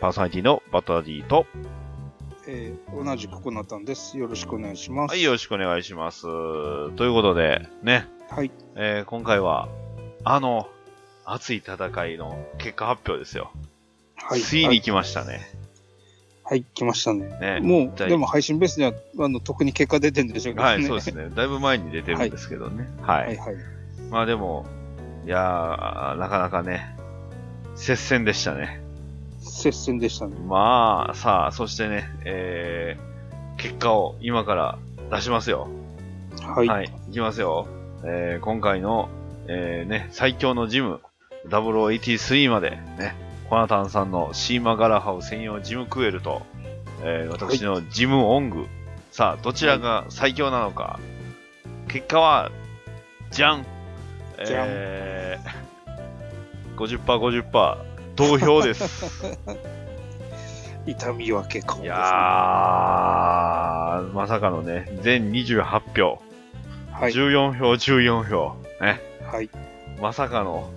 パーソナリティのバトラディと、えー同じくコナタンです。よろしくお願いします。はい、よろしくお願いします。ということで、ね、はい。えー今回は、あの、熱い戦いの結果発表ですよ。はい。ついに来ましたね。はい、来ましたね。ねもう、でも配信ベースでは、あの、特に結果出てるんでしょうけどね。はい、そうです。ね。だいぶ前に出てるんですけどね。はい。はい、はい。まあでも、いやー、なかなかね、接戦でしたね。接戦でしたね。まあ、さあ、そしてね、えー、結果を今から出しますよ。はい。はい、いきますよ。えー、今回の、えー、ね、最強のジム、0083まで、ね、コナタンさんのシーマガラハウ専用ジムクエルと、えー、私のジムオング。さあ、どちらが最強なのか。結果は、じゃんじゃんえー、50%、50%、同票です。痛みは結構です、ね。いやー、まさかのね、全28票、はい。14票、14票、ね、はい。まさかの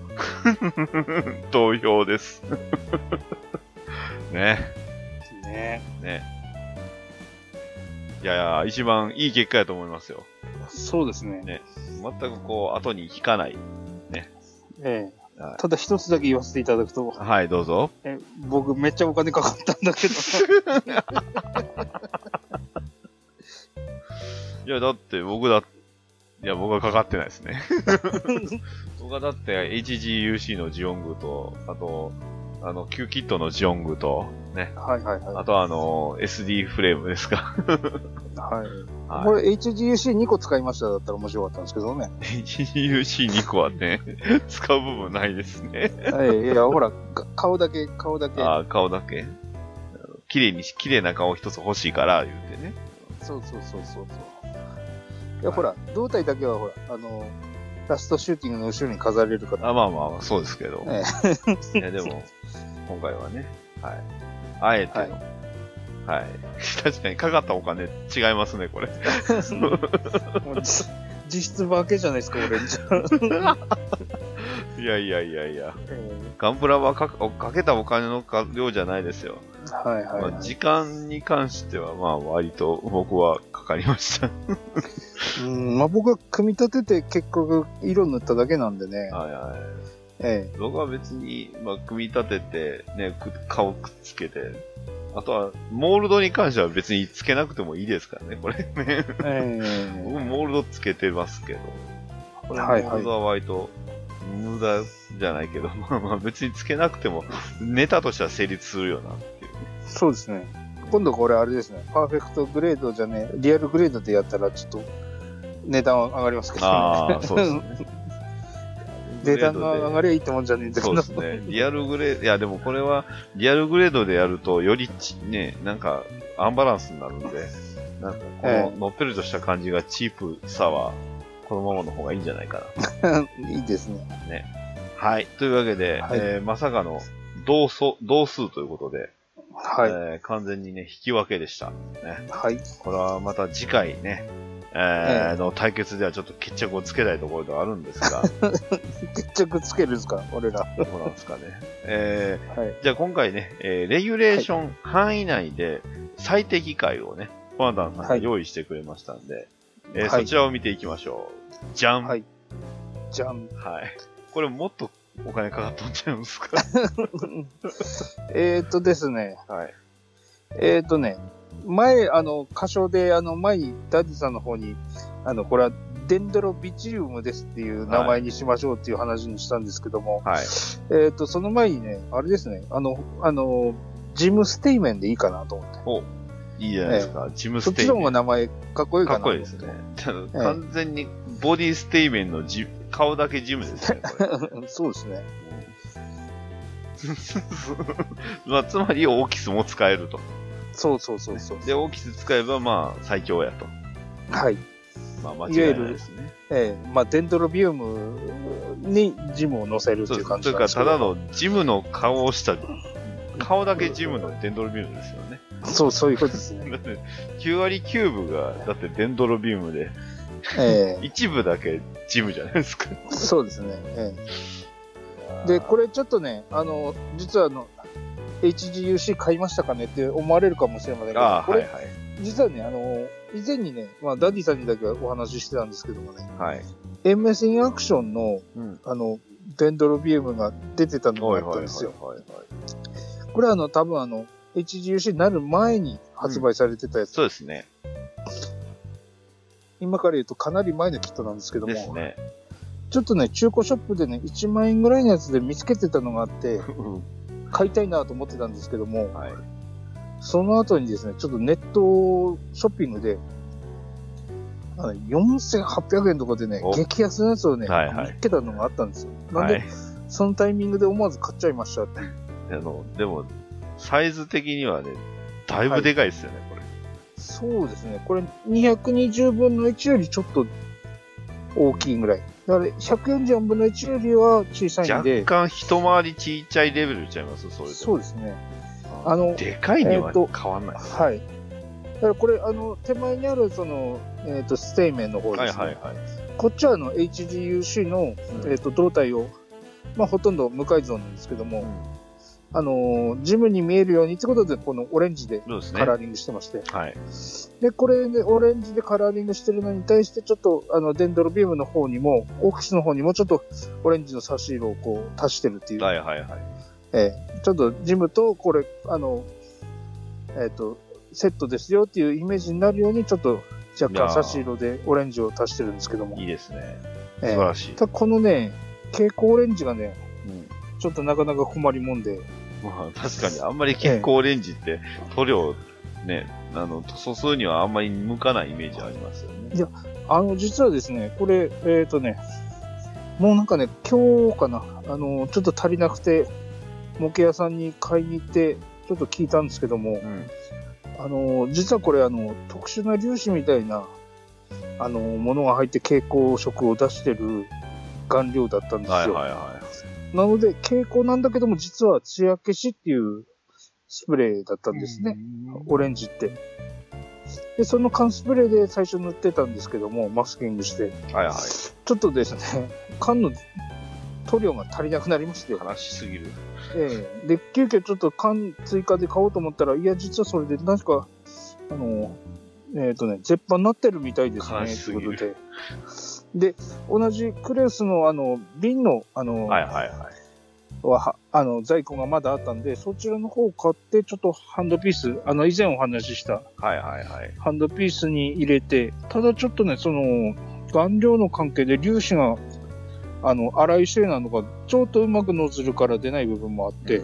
投票です。ね、ねね。いやいや、一番いい結果やと思いますよ。そうですね。ね全くこう、後に引かない。ええはいただ一つだけ言わせていただくと、はい、どうぞ。え僕めっちゃお金かかったんだけど、いや、だって僕だ、いや、僕はかかってないですね。僕はだって HGUC のジオングと、あと、あの、Q キットのジオングと、ね、はいはいはあとはあの、SD フレームですか。い。はい。はいこれ HGUC2 個使いましただったら面白かったんですけどね。HGUC2 個はね、使う部分ないですね。はい。いや、ほら、か顔だけ、顔だけ。あー顔だけ。綺麗にし、綺麗な顔一つ欲しいから、言うてね。そうそうそうそうそう。いや、ほら、胴体だけはほら、あの、ラストシューティングの後ろに飾れるから。あまあまあまあ、そうですけど。えいや、でも、今回はね、はい。あえての、はい。確かにかかったお金違いますね、これ。実質化けじゃないですか、俺。いやいやいやいや。えガンプラはかかけたお金のか量じゃないですよ。ーはいはい、はいまあ、時間に関しては、まあ、割と僕はかかりました。うん、まあ僕は組み立てて結局色塗っただけなんでね。はいはい。え僕は別に、まあ、組み立てて、ね、く顔くっつけて、あとは、モールドに関しては別につけなくてもいいですからね、これね。ええ 僕モールドつけてますけど、これモはいはいールドは割と無駄じゃないけど、まあまあ別につけなくてもネタとしては成立するよなっていうね。そうですね。今度これあれですね。パーフェクトグレードじゃねえ、リアルグレードでやったらちょっと値段は上がりますけどね。ああ、そうですね。値段が上がりゃいいってもんじゃねえんだけど。そうですね。リアルグレード、いやでもこれは、リアルグレードでやると、よりち、ね、なんか、アンバランスになるんで、なんか、こえの、のっぺりとした感じがチープさは、このままの方がいいんじゃないかな。いいですね。はい。というわけで、はいえーまさかの、同数、同数ということで、はい。えー完全にね、引き分けでした。はい。これはまた次回ね、えーええの対決ではちょっと決着をつけたいところではあるんですが、決着つけるんですか俺ら。どうなんですかね。えーはい。じゃあ今回ね、えーレギュレーション範囲内で最適解をね、コナタンさんが用意してくれましたんで、えーはいそちらを見ていきましょう。じゃん、ははいい、じゃん。これもっとお金かかっとんちゃうんですか？えーっとですね。はい。えーっとね。前、あの、歌唱で、あの、前にダディさんの方に、あの、これはデンドロビチリウムですっていう名前にしましょうっていう話にしたんですけども、はい。えーっと、その前にね、あれですね、あの、あの、ジムステイメンでいいかなと思って。いいじゃないですか。ジムそっちの方ステイメン。が名前かっこいいかかっなと思って。こいいですね。完全にボディステイメンのジ顔だけジムですね。そうですね。まあ、つまりオーキスも使えると。そうそうそうそう。で、大きく使えば、まあ、最強やと。はい。まあ、間違いないですね。ええまあ、デンドロビウムにジムを乗せるっていう感というか、じですけど。ただのジムの顔をした、顔だけジムのデンドロビウムですよね。そう、そういうことですね。だって、9割9分が、だってデンドロビウムで、え 一部だけジムじゃないですか。えそうですね。ええで、これちょっとね、あの、実はあの、HGUC 買いましたかねって思われるかもしれませんけど、これ、はいはい。実はね、あの、以前にね、まあ、ダディさんにだけはお話ししてたんですけどもね、はい。MS インアクションの、うん。あの、デンドロビウムが出てたのがあったんですよ。これはあの、多分あの、HGUC になる前に発売されてたやつ。そうですね。今から言うとかなり前のキットなんですけども、ですね。ちょっとね、中古ショップでね、1万円ぐらいのやつで見つけてたのがあって、買いたいなと思ってたんですけども、はい。その後にですね、ちょっとネットショッピングで、あの4800円とかでねお、激安のやつをね、はいはい見つけたのがあったんですよ。なんで、はい。そのタイミングで思わず買っちゃいましたって。あの、でも、サイズ的にはね、だいぶでかいですよね、これ。そうですね。これ220分の1よりちょっと大きいぐらい。だから144分の1よりは小さいん若で、干一回りちっちゃいレベルちゃいます？それで。そうですね。あのでかいには変わんない。はい。だからこれ、あの、手前にあるその、えっ、と、ステイメンの方ですね。はいはいはい。こっちはあの HGUC の、うんえっ、と、胴体を、まあ、ほとんど無改造なんですけども、あのージムに見えるようにってことで、このオレンジで。カラーリングしてまして。はい。で、これでオレンジでカラーリングしてるのに対して、ちょっと、あの、デンドロビウムの方にも、オークスの方にも、ちょっと、オレンジの差し色をこう、足してるっていう。はいはいはい。ええちょっと、ジムと、これ、あの、えっ、と、セットですよっていうイメージになるように、ちょっと、若干差し色でオレンジを足してるんですけども。いいですね。ええ素晴らしい。ただこのね、蛍光オレンジがね、うんちょっとなかなか困りもんで、まあ確かにあんまり結構オレンジって塗料ね、あの、塗装にはあんまり向かないイメージありますよね。いやあの、実はですね、これ、えっ、とね、もうなんかね、今日かな、あの、ちょっと足りなくて、模型屋さんに買いに行って、ちょっと聞いたんですけども、うん。あの、実はこれ、あの、特殊な粒子みたいな、あの、ものが入って蛍光色を出してる顔料だったんですよ。はいはいはなので、蛍光なんだけども、実は艶消しっていうスプレーだったんい。ですね。オレンジって。で、その缶スプレーで最初塗ってたんですけども、マスキングして。はいはい。ちょっとですね、缶の塗料が足りなくなりまして、悲しすぎる。ええで、急遽ちょっと缶追加で買おうと思ったら、いや、実はそれで、なんか、あの、えっ、とね、絶版になってるみたいですね、ということで。で、同じクレスの、あの、瓶の、あの、はいはいはい。は、はあの、在庫がまだあったんで、そちらの方を買って、ちょっとハンドピース、あの、以前お話ししたはいはいはい。ハンドピースに入れて、ただちょっとね、その、顔料の関係で粒子が、あの、粗いせいなのか、ちょっとうまくノズルから出ない部分もあって、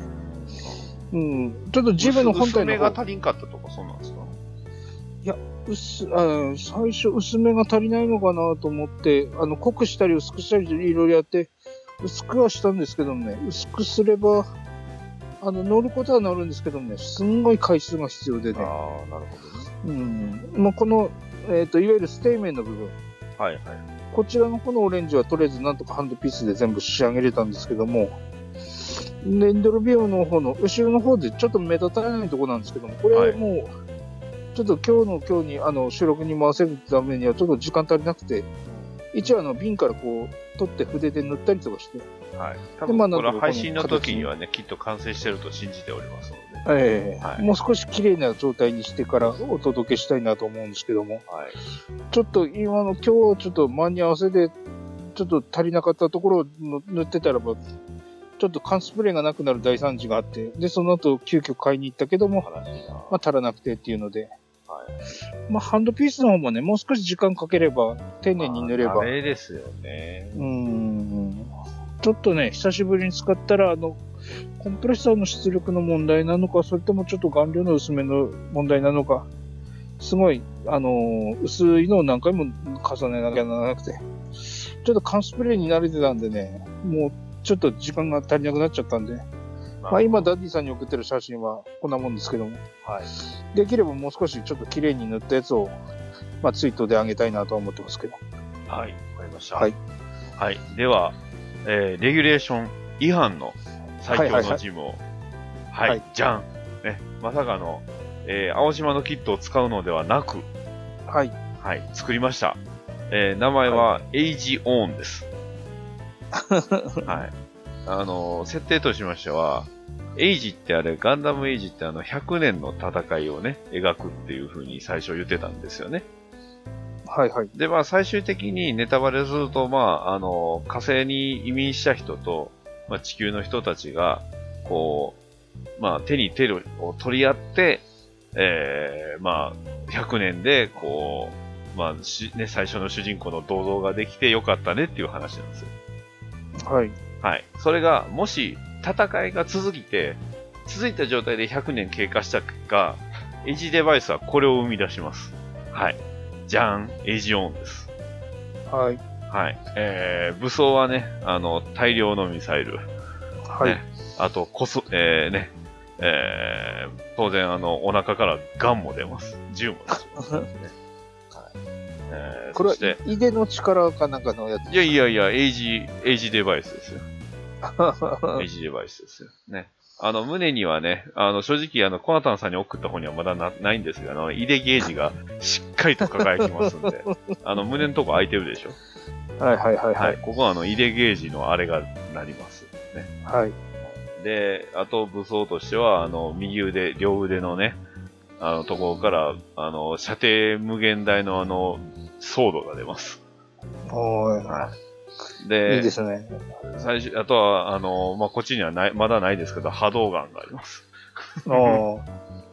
うん、ちょっとジムの本体のが方足りんかったとか、そうなんですか？薄あ、最初薄めが足りないのかなと思って、あの、濃くしたり薄くしたりいろいろやって、薄くはしたんですけどもね、薄くすれば、あの、乗ることは乗るんですけどもね、すんごい回数が必要でね、ああ、なるほどね。うん、まあ、この、えっ、と、いわゆるステイメンの部分、はいはい。こちらのこのオレンジはとりあえずなんとかハンドピースで全部仕上げれたんですけども、レンドルビオの方の後ろの方でちょっと目立たないところなんですけども、こはいれもう、ちょっと今日の今日にあの収録に回せるためにはちょっと時間足りなくて、一応あの瓶からこう取って筆で塗ったりとかして、はい。多分、これ配信の時にはね、きっと完成してると信じておりますので。ええはいもう少し綺麗な状態にしてからお届けしたいなと思うんですけども、はい。ちょっと今の今日ちょっと間に合わせで、ちょっと足りなかったところを塗ってたらば、ちょっと缶スプレーがなくなる大惨事があって、で、その後急遽買いに行ったけども。まあ足らなくてっていうので、はい。まあハンドピースの方もね、もう少し時間かければ、丁寧に塗れば、まあですよね。うーん、ちょっとね、久しぶりに使ったら、あの、コンプレッサーの出力の問題なのか、それともちょっと顔料の薄めの問題なのか、すごい、あのー薄いのを何回も重ねなきゃならなくて、ちょっと缶スプレーに慣れてたんでね、もうちょっと時間が足りなくなっちゃったんで、ままあ今、ダディさんに送ってる写真はこんなもんですけども、はい。できればもう少しちょっと綺麗に塗ったやつを、まあツイートで上げたいなとは思ってますけど。はい。わかりました。はい。はい。では、えー、レギュレーション違反の最強のジムを、はい、はいじゃん。ね、まさかの、えー、青島のキットを使うのではなく、はい。はい、作りました。えー、名前は、エイジオーンです。はい。あのー設定としましては、エイジってあれ、ガンダムエイジってあの、100年の戦いをね、描くっていう風に最初言ってたんですよね。はいはい。で、まあ、最終的にネタバレすると、まあ、あの、火星に移民した人と、まあ、地球の人たちが、こう、まあ、手に手を取り合って、えー、まあ、100年で、こう、まあ、しね、最初の主人公の銅像ができてよかったねっていう話なんですよ。はい。はい。それが、もし、戦いが続いて、続いた状態で100年経過した結果、エイジデバイスはこれを生み出します。はい。じゃん、エイジオーンです。はい。はい。えー、武装はね、あの、大量のミサイル。はい。ね、あと、こそ、えー、ね、えー、当然、あの、お腹からガンも出ます。銃も出します、ね。はい。えー、これは、いでの力かなんかのやつ。いやいやいや、エイジ、エイジデバイスですよ。エイジデバイスですよ。ね。あの、胸にはね、あの、正直、あの、コナタンさんに送った方にはまだなないんですが、あの、イデゲージがしっかりと輝きますんで、あの、胸のとこ空いてるでしょ。はいはいはいは。はいい。ここはあの、イデゲージのあれがなります。ね。はい。で、あと武装としては、あの、右腕、両腕のね、あの、ところから、あの、射程無限大のあの、ソードが出ます。おーいで、いですね。最初、あとは、あの、まあ、こっちにはない、まだないですけど、波動ガンがあります。あー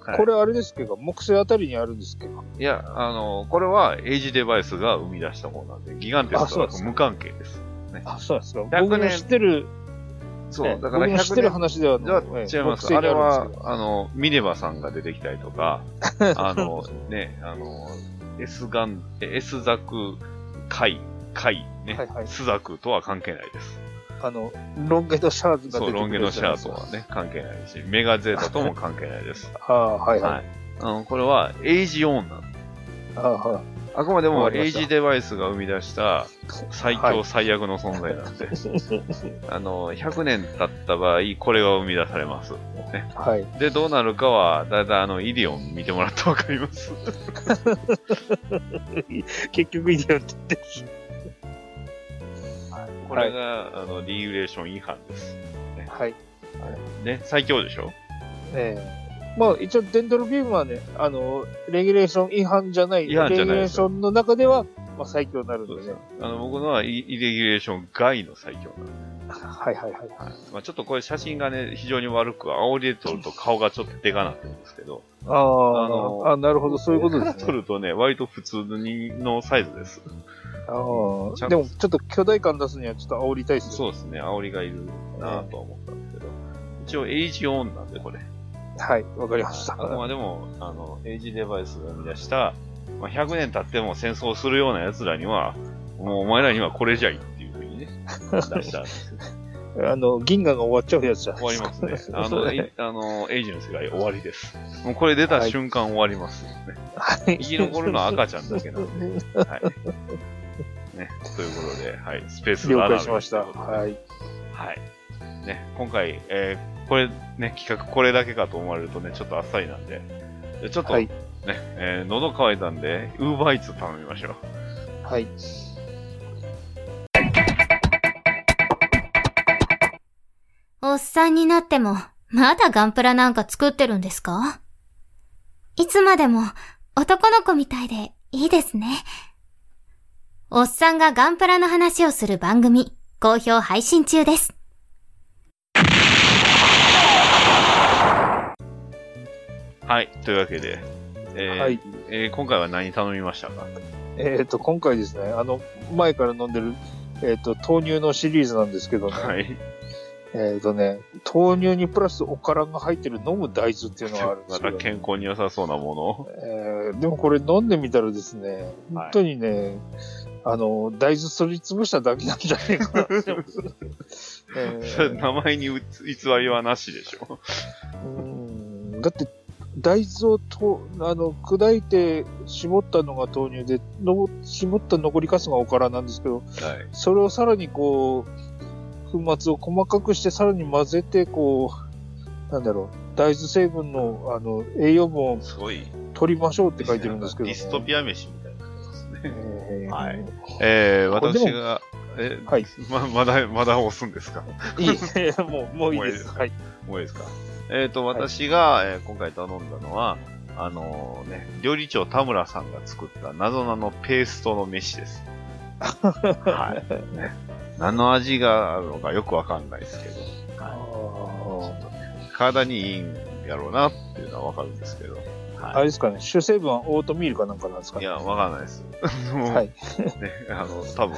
はいこれあれですけど、木星あたりにあるんですけど。いや、あの、これは、エイジデバイスが生み出したものなんで、ギガンテスとは無関係です。あ、そうですか。100僕の知ってる、そう、ねだから僕の知ってる100話ではじゃあええ違います。あれはあの、ミネバさんが出てきたりとか、あの、ね、あの、S ガン、え S ザク、カイ、カイ、ね、はいはいスザクとは関係ないです。あの、ロンゲとシャーズが出てくそう、るロンゲのシャーとは。はね、関係ないし、メガゼータとも関係ないです。ああ、はいはい。はい。あの、これは、エイジオンなんでああ、はい。あくまでもエイジデバイスが生み出した最強はい最悪の存在なんで、あの、100年経った場合、これが生み出されます。ね、はい。で、どうなるかは、だいたいあの、イディオン見てもらってわかります。結局イディオンって言って。これが、あの、リーグレーション違反です。はい。ね、最強でしょ？ええまあ、一応、デンドルビームはね、あの、レギュレーション違反じゃない、違反じゃないレギュレーションの中では、まあ、最強になるんでね。あの、僕のはイイレギュレーション外の最強なんで。はいはいはい。はいまあ、ちょっとこれ写真がね、非常に悪く、煽りで撮ると顔がちょっとでかなってるんですけど、ああ、あなるほど、そういうことです撮ね。るとね、割と普通にのサイズです。ああでも、ちょっと巨大感出すにはちょっと煽りたいですそうですね、煽りがいるなぁとは思ったんですけど、一応エイジオンなんで、これ。はい、わかりました。あくまでも、あの、エイジデバイスが生み出した、まあ、100年経っても戦争するような奴らには、もうお前らにはこれじゃいっていうふうにね、出したんですよ。あの、銀河が終わっちゃうやつじゃない終わりますね。あの、ねえあの、エイジの世界終わりです。もうこれ出た瞬間終わります、ね。はい生き残るのは赤ちゃんだけなんで。はい。ね、ということで、はい、スペース了ラナー解しました。はい。はい。ね、今回、えー、これ、ね、企画これだけかと思われるとね、ちょっとあっさりなんで、でちょっと、はいね、えー喉乾いたんで、ウーバーイーツ頼みましょう。はい。おっさんになっても、まだガンプラなんか作ってるんですか？いつまでも男の子みたいでいいですね。おっさんがガンプラの話をする番組、好評配信中です。はい、というわけで、えーはいえー今回は何頼みましたか？えっ、と、今回ですね、あの、前から飲んでる、えっ、と、豆乳のシリーズなんですけどね。はい。えっ、とね、豆乳にプラスおからが入ってる飲む大豆っていうのがあるんでますけど、た健康に良さそうなものを。えーでもこれ飲んでみたらですね、本当にね、あの、大豆すりつぶしただけなんじゃないかな。えー名前にうつ偽りはなしでしょ。うんだって、大豆をとあの砕いて絞ったのが豆乳で、の絞った残りかすがおからなんですけど、はい。それをさらにこう、粉末を細かくしてさらに混ぜて、こう、なんだろう、大豆成分のあの栄養分をすごい。取りましょうって書いてるんですけど、ディストピア飯 はいえー、私が、え、はい。ま、まだ、まだ押すんですか？いい、もう、もういいです。はい。もういいですか？えっ、と、私が、えー今回頼んだのは、あのね、料理長田村さんが作った謎々のペーストの飯です。はい。ね、何の味があるのかよくわかんないですけど、あはい。ね、体にいいんやろうなっていうのはわかるんですけど、はあれですかね、主成分はオートミールかなんかなんですかい。いね。や、わかんないです。はい。ね、あの、多分、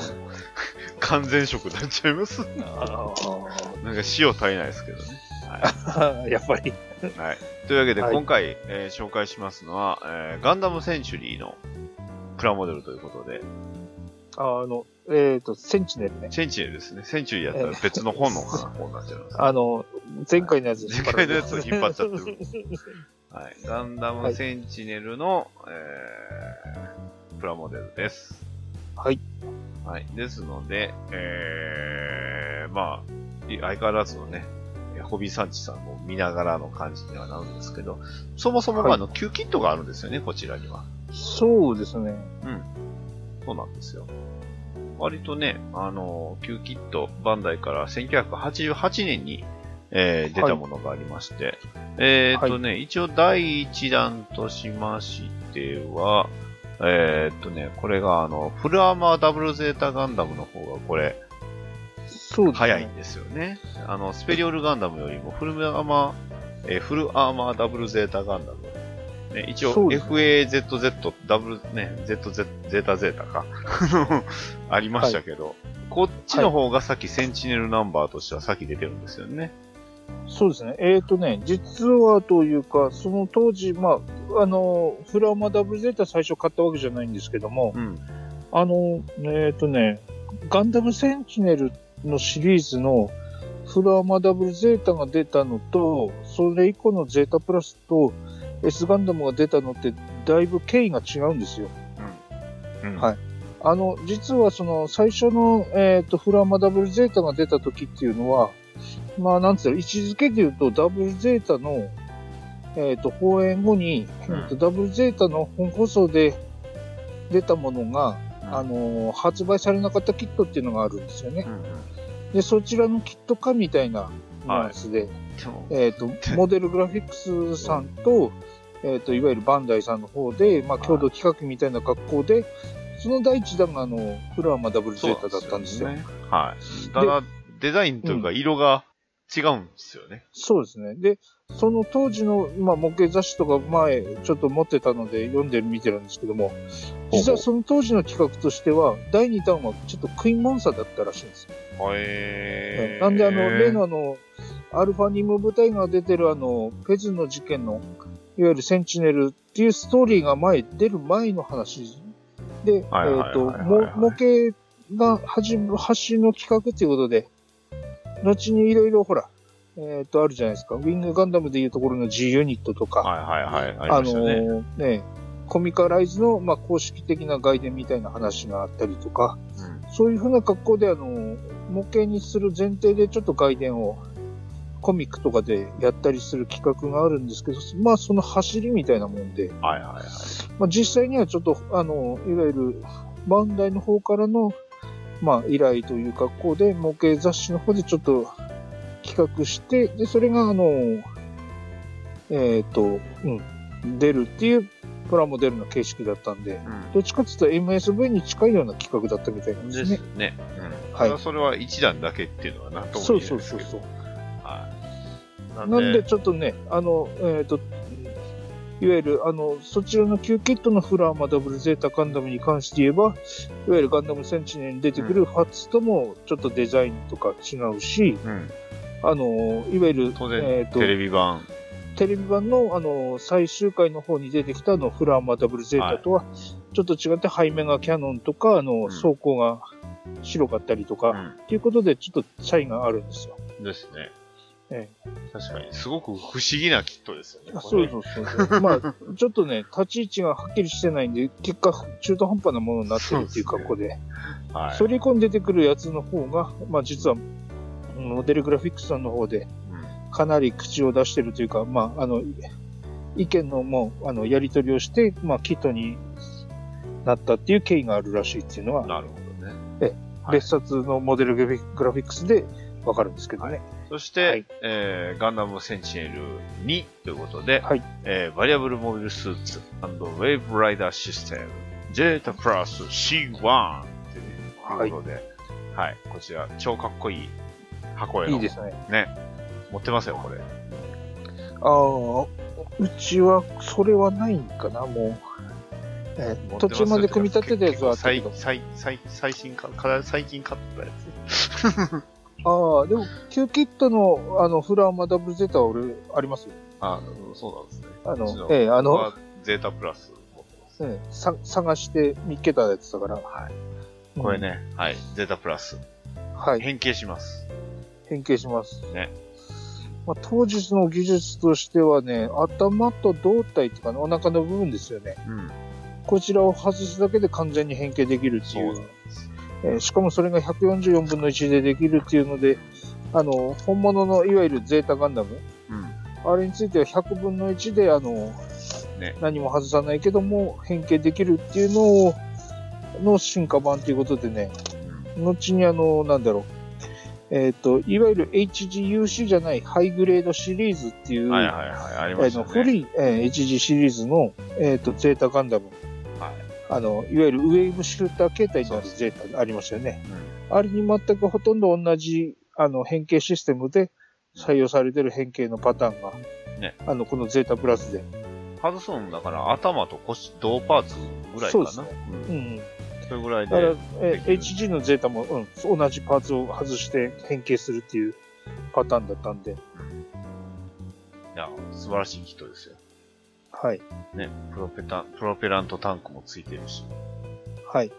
完全食になっちゃいます。あなんか塩足りないですけどね。はー やっぱり。い。はい。というわけで、はい今回、えー紹介しますのは、えーガンダムセンチュリーのプラモデルということで、あの、えっ、と、センチネルね。センチュリーですね。センチュリーやったら別の本の方になっちゃいます。あの、前回のやつ前回のやつを引っ張っちゃってる。る。はい。ガンダムセンチネルの、えープラモデルです。はい。はい。ですので、えー、まあ、い相変わらずのね、えーホビーサンチさんも見ながらの感じにはなるんですけど、そもそもがはいあの、Q キットがあるんですよね、こちらには。そうですね。そうなんですよ。割とね、あの、Q キット、バンダイから1988年に、えー出たものがありまして、えーっとね、一応第1弾としましては、えーっとね、これがあの、フルアーマーダブルゼータガンダムの方がこれ、そうですね。早いんですよね。あの、スペリオルガンダムよりもフルアーマー、えーフルアーマーダブルゼータガンダム。ね、一応、FAZZ ダブル、ね、ZZ、ゼータゼータか。ありましたけど、こっちの方がさっきセンチネルナンバーとしてはさっき出てるんですよね。そうですね。えっ、とね、実はというか、その当時、まあ、あの、フラマダブルゼータ最初買ったわけじゃないんですけども、うん。あの、えっ、とね、ガンダムセンチネルのシリーズのフラマダブルゼータが出たのと、それ以降のゼータプラスと S ガンダムが出たのって、だいぶ経緯が違うんですよ。うん。はいあの、実はその最初の、えっ、と、フラマダブルゼータが出た時っていうのは、まあ、なんつうの、位置づけで言うと、ダブルゼータの、えっ、と、放映後に、うんえーとダブルゼータの本放送で出たものが、うんあのー発売されなかったキットっていうのがあるんですよねう。ん。うん。で、そちらのキット化みたいなニュアンスで、でも、えっ、と、モデルグラフィックスさんと、えっ、と、いわゆるバンダイさんの方で、まあ、共同企画みたいな格好で、その第一弾が、あの、フラーマダブルゼータだったんですよ。ね。はい。ただ、デザインというか色が違うんですよね。そうですね。で、その当時の、まあ、模型雑誌とか前、ちょっと持ってたので読んで見てるんですけども、実はその当時の企画としては、第2弾はちょっとクイーンモンサだったらしいんですよ。へーなんで、あの、例のあの、アルファニム部隊が出てるあの、フェズの事件の、いわゆるセンチネルっていうストーリーが前、出る前の話で、えっ、と、模型が始め発信の企画ということで、後にいろいろほら、えっ、と、あるじゃないですか。ウィングガンダムでいうところの G ユニットとか、はいはいはい。あ。のね、コミカライズの、まあ、公式的な外伝みたいな話があったりとか、うんそういうふうな格好で、あの、模型にする前提でちょっと外伝をコミックとかでやったりする企画があるんですけど、まあその走りみたいなもんで、はいはいはい。まあ実際にはちょっと、あの、いわゆるバンダイの方からの、まあ依頼という格好で模型雑誌の方でちょっと企画して、で、それがあの、えっ、と、うん、出るっていうプラモデルの形式だったんで、どっちかっていうと MSV に近いような企画だったみたいなんうん。でですすね。ね。うん。はいそれは一段だけっていうのはなんともそう言えないですけど。そうそうそう。はい。なんなんで、で、ちょっとね、あの、えっ、と、いわゆる、あの、そちらの Q キットのフラーマダブルゼータガンダムに関して言えば、いわゆるガンダムセンチネルに出てくるファッツともちょっとデザインとか違うし、うん。あの、いわゆる、当えっ、と然、テレビ版。テレビ版の、あの、最終回の方に出てきたあの、フラーマダブルゼータとは、ちょっと違って背面がキャノンとか、あの、ん装甲が白かったりとか、うん。っていうことでちょっと差異があるんですよ。ですね。え確かに、すごく不思議なキットですよね。あそうそうそうそう。まあ、ちょっとね、立ち位置がはっきりしてないんで、結果、中途半端なものになってるっていう格好で、はい。それ以降に出てくるやつの方が、まあ実は、モデルグラフィックスさんの方で、うんかなり口を出してるというか、まあ、あの、意見のもう、あの、やり取りをして、まあ、キットになったっていう経緯があるらしいっていうのは、なるほどね。はい別冊のモデルグラフィグラフィックスでわかるんですけどね。そして、はいえーガンダムセンチネル2ということで、はいえーバリアブルモビルスーツウェーブライダーシステム、ジェータプラス C1 ということで、はい、こちら超かっこいい箱絵の。いいですね。ね。持ってますよ、これ。ああ、うちはそれはないんかな、もう。えー途中まで組み立てたやつは最ど。最最最新か、か最近買ったやつ。ああ、でも、旧キットの、あの、フラーマダブルゼータは俺、ありますよ。あそうなんですね。あのええあのゼータプラス持ってます。ええさ探して見っけたやつだから。はい。うんこれ。ね、はい、ゼータプラス。はい。変形します。変形します。ね。まあ、当時の技術としてはね、頭と胴体っていうかね、お腹の部分ですよね。うん。こちらを外すだけで完全に変形できるっていう。そうなんです。えーしかもそれが144分の1でできるっていうので、あの、本物のいわゆるゼータガンダム、うん。あれについては100分の1で、あの、ね何も外さないけども、変形できるっていうのを、の進化版ということでね、後にあの、なんだろう、えっ、と、いわゆる HGUC じゃないハイグレードシリーズっていう、はいはいはい、ありましたね。古い、えー HG シリーズの、えっ、と、ゼータガンダム。はいあの、いわゆるウェーブシューター形態になるゼータありましたよね。うんあれに全くほとんど同じ、あの、変形システムで採用されてる変形のパターンが、ねあの、このゼータプラスで。外すのだから頭と腰、同パーツぐらいかな。そうですねう。うんん。それぐらいだからで。、え HG のゼータも、うん、同じパーツを外して変形するっていうパターンだったんで、いや、素晴らしいキットですよ。はい。ね。プロペタ、プロペラントタンクもついてるし。はい。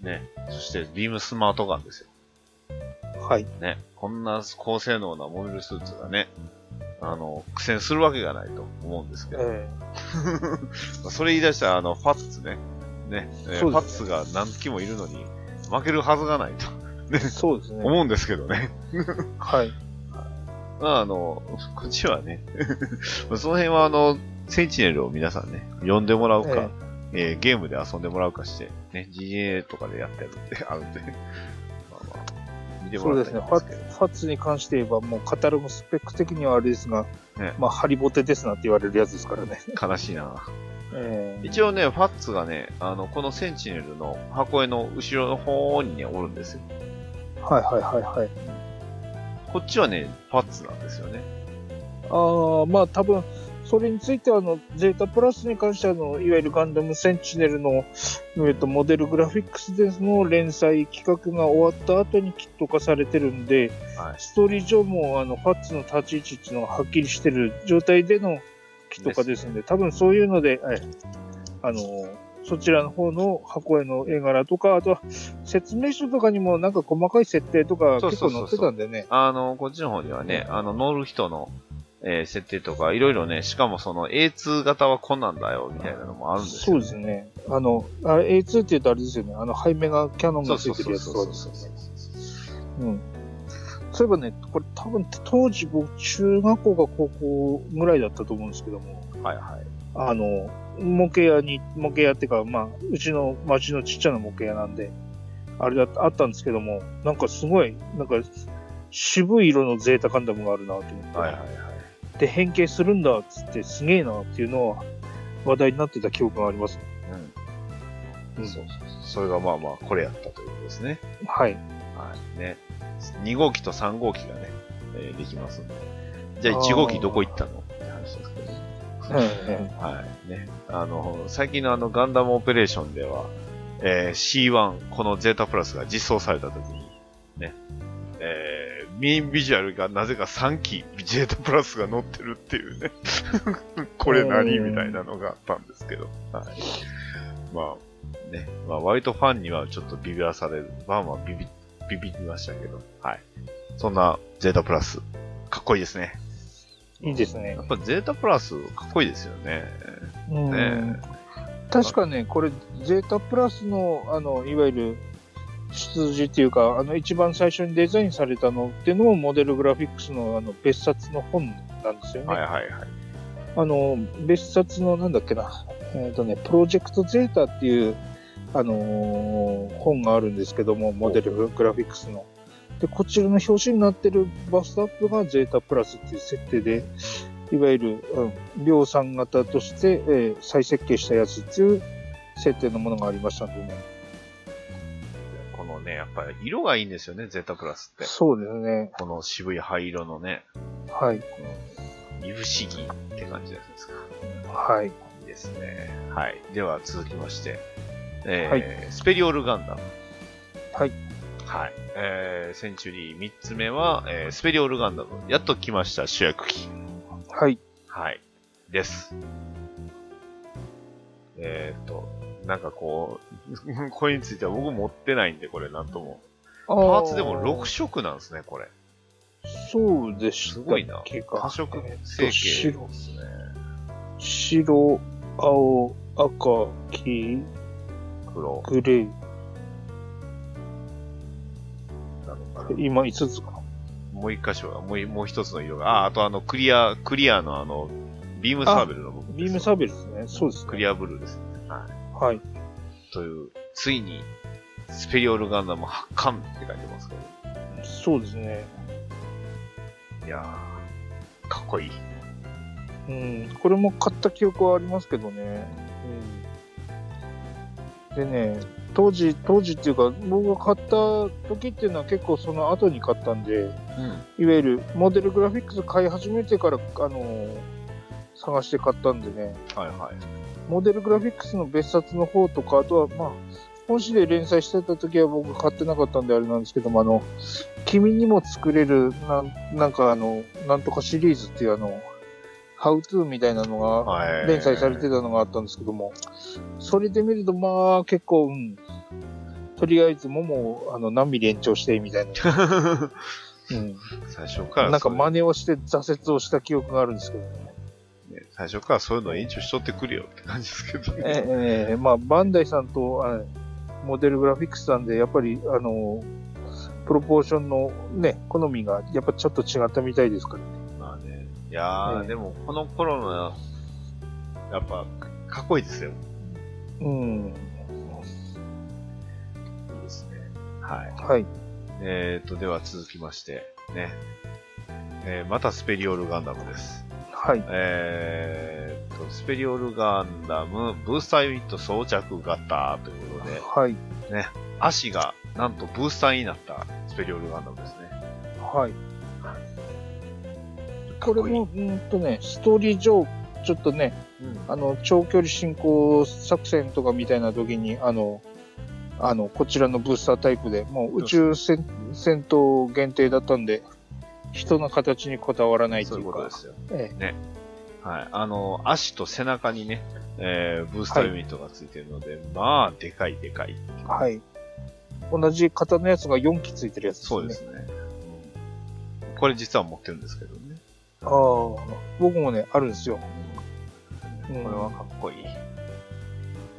うん。ね。そして、ビームスマートガンですよ。はい。ね。こんな高性能なモビルスーツがね、あの、苦戦するわけがないと思うんですけど、え それ言い出したら、あの、ファッツね。ね。えーファッツが何機もいるのに、負けるはずがないと、えそうですね。思うんですけどね。はい。まあ、あの、こっちはね、その辺はあの、センチネルを皆さんね、呼んでもらうか、えーゲームで遊んでもらうかして、ね、GA とかでやってるって あるんで、まあまあ、見てもらいそうですね。ファッツに関して言えば、もうカタログスペック的にはあれですが、ねまあ、ハリボテですなって言われるやつですからね。悲しいな。ええ一応ね、ファッツがね、あの、このセンチネルの箱絵の後ろの方にね、おるんですよ。はいはいはいはい。こっちはね、ファッツなんですよね。ああ、まあ多分、それについては、あの、ゼータプラスに関しては、あの、いわゆるガンダムセンチネルの、えっと、モデルグラフィックスでの連載企画が終わった後にキット化されてるんで、はい。ストーリー上も、あの、ファッツの立ち位置っていうのがはっきりしてる状態でのキット化ですんで、多分そういうので、えあの、そちらの方の箱絵の絵柄とか、あとは説明書とかにもなんか細かい設定とか結構載ってたんでね。あの、こっちの方にはね、あの、乗る人の、えー設定とか、いろいろね、しかもその A2 型はこんなんだよ、みたいなのもあるんですそうよ、ですね。あの、あれ A2 って言うとあれですよね。あの、背面がキャノンがついうてるやつそうですよね。うん。そういえばね、これ多分当時僕中学校か高校ぐらいだったと思うんですけども、はいはい。あの、模型屋に、模型屋っていうか、まあ、うちの町のちっちゃな模型屋なんで、あれだった、あったんですけども、なんかすごい、なんか、渋い色のゼータガンダムがあるなと思って、はいはいはい。で、変形するんだっつって、すげえなっていうのは、話題になってた記憶があります。うん。そうそうそう。それがまあまあ、これやったということですね。はい。はい。ね。2号機と3号機がね、えーできますんで。じゃあ1号機どこ行ったの？って話ですけどはい。ね。あの、最近のあのガンダムオペレーションでは、えー C1、このゼータプラスが実装された時に、ね、えーメインビジュアルがなぜか3機ゼータプラスが乗ってるっていうね。これ何みたいなのがあったんですけど。はい。まあ、ね、まあ割とファンにはちょっとビビらされる。まあまあビビ、ビビりましたけど、はい。そんなゼータプラス、かっこいいですね。いいですねや。っぱゼータプラス、かっこいいですよね。うんね確かね、これ、ゼータプラスの、あの、いわゆる、出自っていうか、あの、一番最初にデザインされたのっていうのも、モデルグラフィックスの、あの、別冊の本なんですよね。はいはいはい。あの、別冊の、なんだっけな、えっ、とね、プロジェクトゼータっていう、あのー本があるんですけども、モデルグラフィックスの。で、こちらの表紙になってるバストアップがゼータプラスっていう設定で、いわゆる、うん、量産型として、えー再設計したやつっていう設定のものがありましたんでね。このね、やっぱり色がいいんですよね、ゼータプラスって。そうですね。この渋い灰色のね、はい。この、いぶし銀って感じですか。はい。いいですね。はい。では続きまして、えーはスペリオルガンダム。はい。はい。えー、センチュリー3つ目は、えースペリオルガンダム。やっと来ました、主役機。はい。はい。です。えーっと、なんかこう、これについては僕持ってないんで、これなんとも。パパーツでも6色なんですね、これ。そうでしたすごいな多色えー成形ですね。白、青、赤、黄、黒グレー。今5つか。もう一箇所が、もういもう一つの色が、あ、あとあの、クリア、クリアのあの、ビームサーベルの部分です。ビームサーベルですね。そうですね。クリアブルーですね。はい。はい。という、ついに、スペリオルガンダム発艦って書いてますけど。そうですね。いやー、かっこいい。うん。これも買った記憶はありますけどね。うん。でね、当時、当時っていうか、僕が買った時っていうのは結構その後に買ったんで、うん。いわゆるモデルグラフィックス買い始めてから、あのー探して買ったんでね、はいはい。モデルグラフィックスの別冊の方とか、あとは、まあ、本誌で連載してた時は僕買ってなかったんであれなんですけども、あの、君にも作れる、なんなんかあの、なんとかシリーズっていうあの、ハウトゥーみたいなのがはい。連載されてたのがあったんですけども、それで見ると、まあ、結構、うん、とりあえずもも、あの、何ミリ延長して、みたいな。うん。最初からなんか真似をして挫折をした記憶があるんですけどね。ね最初からそういうの延長しとってくるよって感じですけどね。ええええまあ、バンダイさんと、あモデルグラフィックスさんで、やっぱり、あの、プロポーションのね、好みが、やっぱちょっと違ったみたいですからね。いやー、ええでもこの頃の、やっぱ、かっこいいですよ。うん。いいですね。はい。はい。えーと、では続きまして、ね。えーまたスペリオルガンダムです。はい。えーと、スペリオルガンダム、ブースターユニット装着型ということで、はい。足がなんとブースターになったスペリオルガンダムですね。はい。これも、うんとね、ストーリー上、ちょっとね、うんあの、長距離進行作戦とかみたいな時に、あの、あの、こちらのブースタータイプで、もう宇宙戦戦闘限定だったんで、人の形にこだわらないといううことで、すよ。ええはい。あの、足と背中にね、えー、ブースターユニットがついてるので、まあ、でかいでかい。はい。同じ型のやつが4機ついてるやつですね。そうですね。うんこれ実は持ってるんですけどね。ああ、僕もね、あるんですよ。うんこれはかっこいい。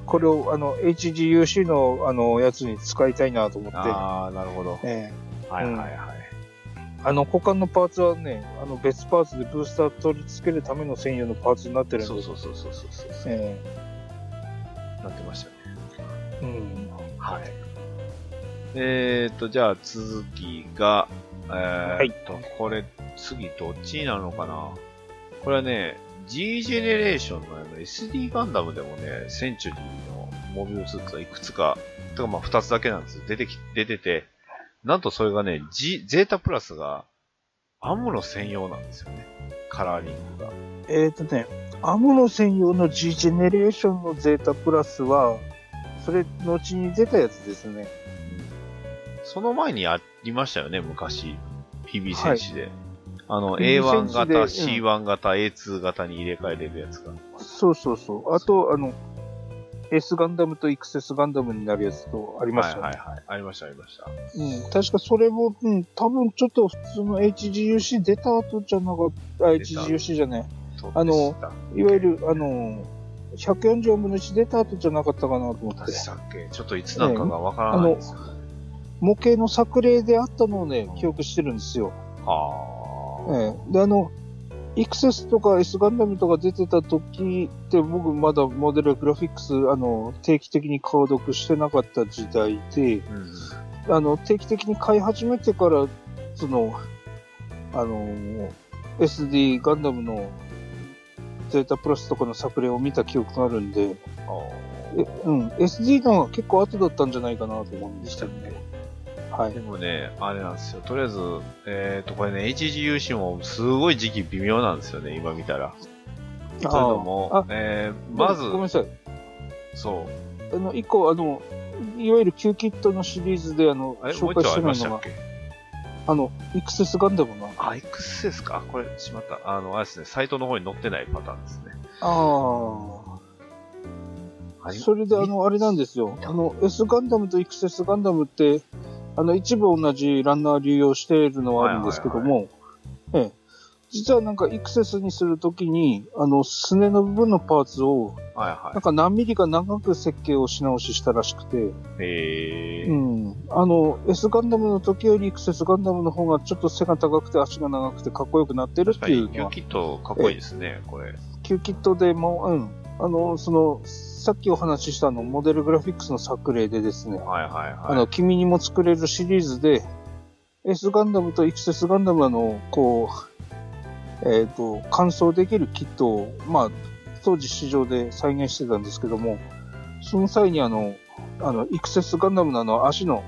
これを、あの、HGUC の、あの、やつに使いたいなと思って。ああ、なるほど。ええはいはいはい。あの、股間のパーツはね、あの、別パーツでブースター取り付けるための専用のパーツになってるんで。そうそうそうそうそうそう。えなってましたね。えうん。はい。えーと、じゃあ続きが、えーと、これ、次どっちになるのかな？これはね、G ジェネレーションの SD ガンダムでもね、センチュリーのモビルスーツがいくつか、てかまあ二つだけなんですよ。出てき、出てて、なんとそれがね、G、ゼータプラスがアムロ専用なんですよね。カラーリングが。えっ、とね、アムロ専用の G ジェネレーションのゼータプラスは、それ、後に出たやつですね。その前にありましたよね、昔。PB 戦士で。あの、PB A1 戦士で型、うん C1 型、A2 型に入れ替えれるやつが。そうそうそう。あと、あの、S ガンダムと XS ガンダムになるやつとありましたよね。はいはいはい。ありました、ありました。うん、確かそれも、うん、多分ちょっと普通の HGUC 出た後じゃなかった、HGUC じゃねあのいわゆる、あの、140分の1出た後じゃなかったかなと思ってで。したっけ？ちょっといつなんかがわからないですよね。模型の作例であったのをね、記憶してるんですよ。はあ。ええ。で、あの、XS とか S ガンダムとか出てた時って僕まだモデルグラフィックス、あの、定期的に購読してなかった時代で、うん。あの、定期的に買い始めてから、その、あの、SD ガンダムのゼータプラスとかの作例を見た記憶があるんで、えうん、SD の結構後だったんじゃないかなと思うんですけどね。はいで。もね、あれなんですよ。とりあえず、えっ、と、これね、HGUC もすごい時期微妙なんですよね、今見たら。というのもあ、えー、まずご、めんなさい。そう。あの、一個、あの、いわゆる Q キットのシリーズで、あの、あ紹介してないのが、りましたっけ？あの、XS ガンダムが、あ、X ですかこれ、しまった。あの、あれですね、サイトの方に載ってないパターンですね。ああ、それで、あの、あれなんですよ。あの、S ガンダムと XS ガンダムって、あの、一部同じランナー流用しているのはあるんですけども、ええ。実はなんか XS にするときに、あの、すねの部分のパーツを、はいはなんか何ミリか長く設計をし直ししたらしくて、い。へー。うん。あの、S ガンダムの時より XS ガンダムの方がちょっと背が高くて足が長くてかっこよくなってるっていうキューキットかっこいいですね、これ。Q キットでも、うん。あの、その、さっきお話ししたあの、モデルグラフィックスの作例でですね、はいはいはい。あの、君にも作れるシリーズで、S ガンダムと XS ガンダムはあの、こう、えっ、と、乾燥できるキットを、まあ、当時市場で再現してたんですけども、その際にあの、あの、XS ガンダムのあの、足の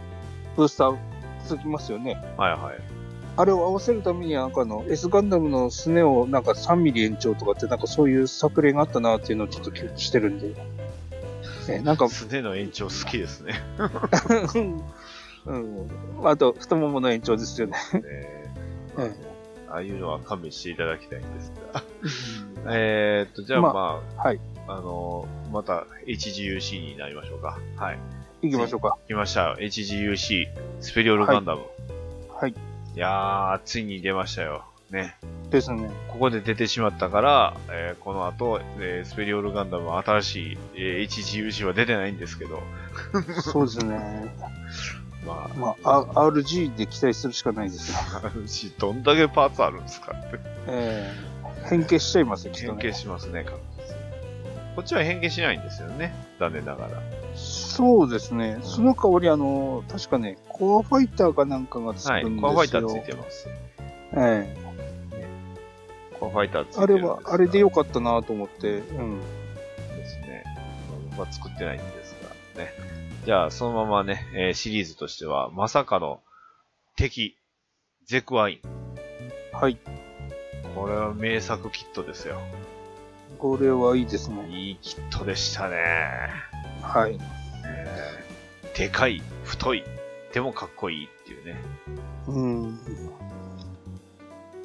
ブースターつきますよね。はいはい。あれを合わせるために、なんかあの、S ガンダムのすねをなんか3ミリ延長とかって、なんかそういう作例があったなっていうのをちょっと記憶してるんで。えなんか、すねの延長好きですね。うん。あと、太ももの延長ですよね。ああいうのは勘弁していただきたいんですが。えーっと、じゃあままあ、はい。あのーまた HGUC になりましょうか。はい。行きましょうか。来ましたよ。HGUC、スペリオルガンダム。はい。いやー、ついに出ましたよ。ね。ですね。ここで出てしまったから、えーこの後、えースペリオルガンダムは新しい、えー HGUC は出てないんですけど、そうですね。まあ、まあ、あ RG で期待するしかないですよ。しどんだけパーツあるんですかって。ええ変形しちゃいますね変形。しますね、確実にこっちは変形しないんですよね。残念ながら。そうですね。その代わり、あの、確かね、コアファイターかなんかがつくはい。んですよ。コアファイターついてます。えコアファイターついえあれてるんですがは、あれでよかったなと思って、うん。ですね。まあ、作ってないんですが、ね。じゃあ、そのままね、えーシリーズとしては、まさかの敵、ゼクワイン。はい。これは名作キットですよ。これはいいですね。いいキットでしたね。はい。えーでかい、太い、でもかっこいいっていうね。うん。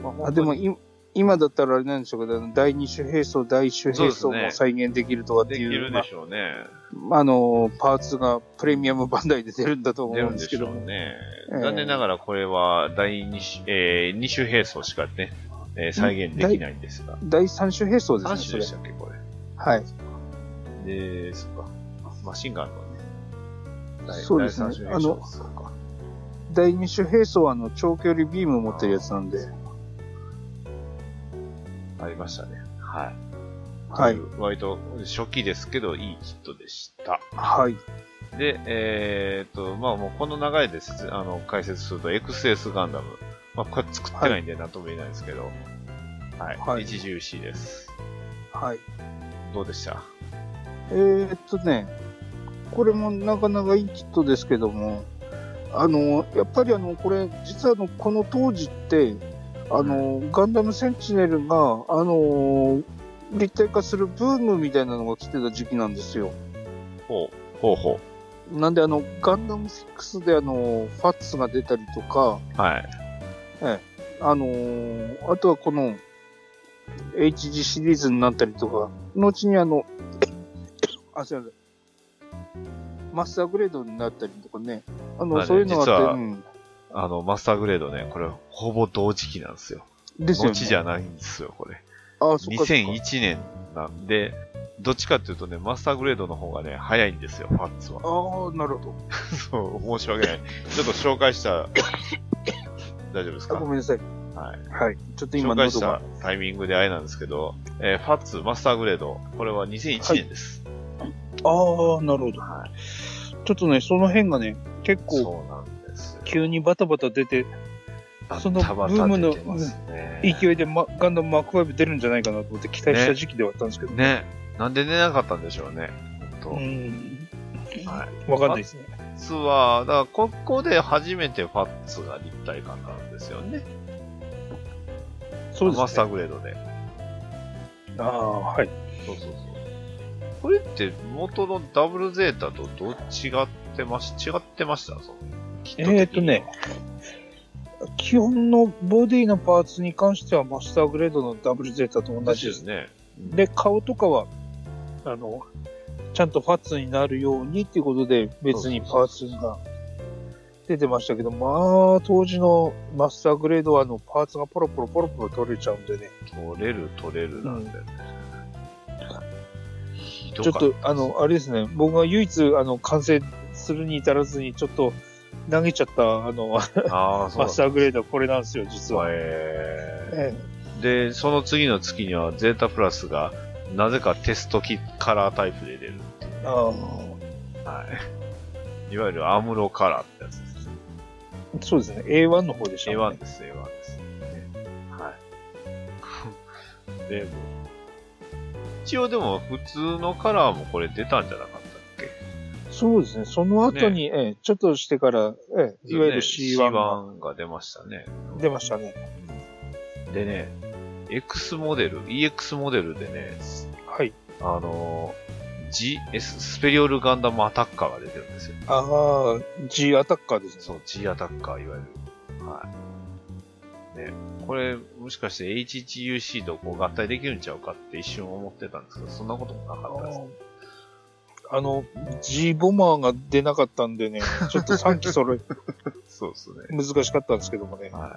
まあ、でも、い今だったらあれなんでしょうけど、第二種兵装、第一種兵装も再現できるとかってできいう、るでしょうね。まあ、あの、パーツがプレミアムバンダイで出るんだと思出うるんですけども。ね。ええ残念ながらこれは第二種、えー、二種兵装しかね、えー再現できないんですが。第三種兵装ですね、三種でしたっけ、これ。はい。で、そっか。マシンガンのね。第そうですね第三種兵装そうか。第二種兵装はあの長距離ビームを持ってるやつなんで。ありましたね。はい。はい。割と初期ですけど、いいキットでした。はい。で、えーっと、まあもうこの流れで説あの解説すると、XS ガンダム。まあこれ作ってないんで何とも言えないですけど、はい。はい HGC です。はい。どうでした？えー、っとね、これもなかなかいいキットですけども、あの、やっぱりあの、これ、実はあの、この当時って、あの、ガンダムセンチネルが、あの、立体化するブームみたいなのが来てた時期なんですよ。ほう。ほうほなんであの、ガンダム6であの、ファッツが出たりとか、う。はい。あのーあとはこの HG シリーズになったりとか、後にあの、あ、すいません。マスターグレードになったりとかね。あの、そういうのがあって、うん。あの、マスターグレードね、これ、ほぼ同時期なんですよ。ですよね。後じゃないんですよ、これ。ああ、そっかそっか。2001年なんで、どっちかっていうとね、マスターグレードの方がね、早いんですよ、ファッツは。ああ、なるほど。そう、申し訳ない。ちょっと紹介した、大丈夫ですか？あごめんなさい。はい。はい。ちょっと今紹介した。タイミングであれなんですけど、えーファッツマスターグレード、これは2001年です。ああ、なるほど。はい。ちょっとね、その辺がね、結構そうなんですよ。急にバタバタ出て、そのブームの勢いで、ま、ガンダムマーク5出るんじゃないかなと思って期待した時期ではあったんですけど。ね。なんで寝なかったんでしょうね。うん。はい。わかんないですね。ファッツは、だからここで初めてファッツが立体感なんですよね。そうですね。マスターグレードで。ああ、はい。そうそうそう。これって元のダブルゼータとどう違ってまし、違ってました？そう。えーっとね、基本のボディのパーツに関してはマスターグレードのダブルゼータと同同じで。すすね。で、顔とかは、あの、ちゃんとファッツになるようにっていうことで別にパーツが出てましたけど、まあ、当時のマスターグレードはあのパーツがポロポロポロポロ取れちゃうんでね。取れる取れるなんで。ひどちょっと、あの、あれですね、僕が唯一、あの、完成するに至らずに、ちょっと、投げちゃった、あの、あマスターグレードはこれなんですよ、実は。ええーで、その次の月にはゼータプラスが、なぜかテストキカラータイプで出るっていう。えあはい。いわゆるアムロカラーってやつです。あそうですね、A1 の方でした、ね。A1 です、A1 です。ねはい。で、一応でも普通のカラーもこれ出たんじゃなかった？そうですね、その後に、ええちょっとしてから、ええいわゆる C1 が C1 が出ましたね。出ましたね。でね、X モデル、EX モデルでね、はい。あのー、GS、スペリオルガンダムアタッカーが出てるんですよ。ああ、G アタッカーですね。そう、G アタッカー、いわゆる。はい。ね、これ、もしかして HGUC とこう合体できるんちゃうかって一瞬思ってたんですけど、そんなこともなかったです。あの、G ボマーが出なかったんでね、ちょっと3機揃え、そうですね。難しかったんですけどもね。は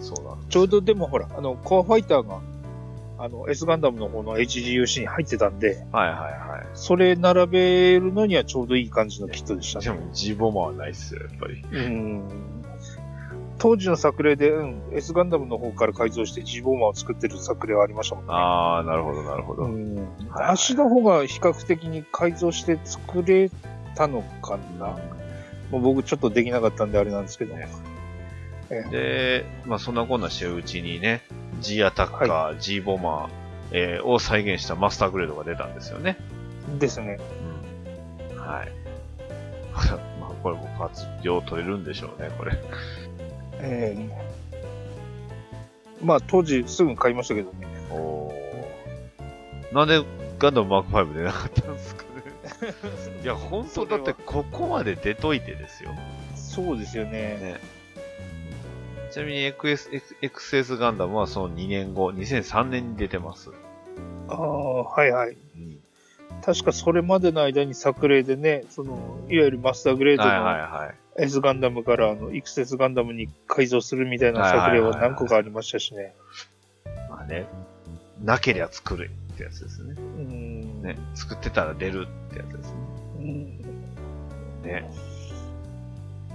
い。そうなんです。ちょうどでもほら、あの、コアファイターが、あの、S ガンダムの方の HGUC に入ってたんで、はいはいはそれ並べるのにはちょうどいい感じのキットでしい。たね。でも G ボマーはないっすよ、やっぱり。うん。当時の作例で、うん、S ガンダムの方から改造して G ボーマーを作ってる作例はありましたもんね。あー、なるほど、なるほど。うん。はい足の方が比較的に改造して作れたのかな？もう僕ちょっとできなかったんであれなんですけど。ねで、まあそんなこんなしてるうちにね、G アタッカー、G ボマー、えーを再現したマスターグレードが出たんですよね。ですね。うん。はい。まあこれもパーツ量取れるんでしょうね、これ。ええまあ当時すぐ買いましたけどね。おー。なんでガンダムマーク5出なかったんですかね。いや、本当だってここまで出といてですよ。そうですよね。ね。ちなみに XS, XS ガンダムはその2年後、2003年に出てます。ああ、はいはい。うん。確かそれまでの間に作例でね、その、いわゆるマスターグレードはいはいのはい。S ガンダムからあの、イクセスガンダムに改造するみたいな作例は何個かありましたしね。まあね、なけりゃ作れってやつですね。うん。ね、作ってたら出るってやつですね。うんね。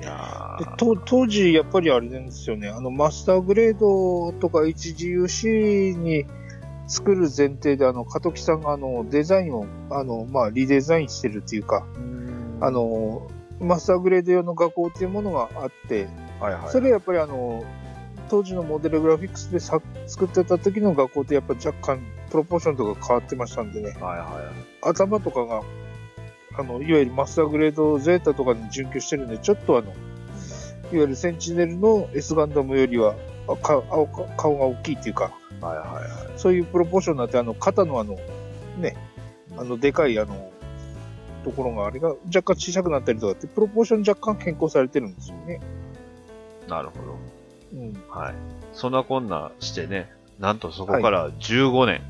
いや当時、やっぱりあれなんですよね、あの、マスターグレードとか HGUC に作る前提で、あの、加藤さんがあの、デザインを、あの、まあ、リデザインしてるっていうか、あ、の、マスターグレード用の画工っていうものがあって、はいはい。それやっぱりあの、当時のモデルグラフィックスでさ作ってた時の画工ってやっぱ若干プロポーションとか変わってましたんでね、はいは頭とかが、あの、いわゆるマスターグレードゼータとかに準拠してるんで、ちょっとあの、いわゆるセンチネルの S ガンダムよりは、顔顔が大きいっていうか、い。はいはいはい。そういうプロポーションになって、あの、肩のあの、ね、あの、でかいあの、ところがあれが若干小さくなったりとかって、プロポーション若干変更されてるんですよね。なるほど。うん。はい。そんなこんなしてね、なんとそこから15年、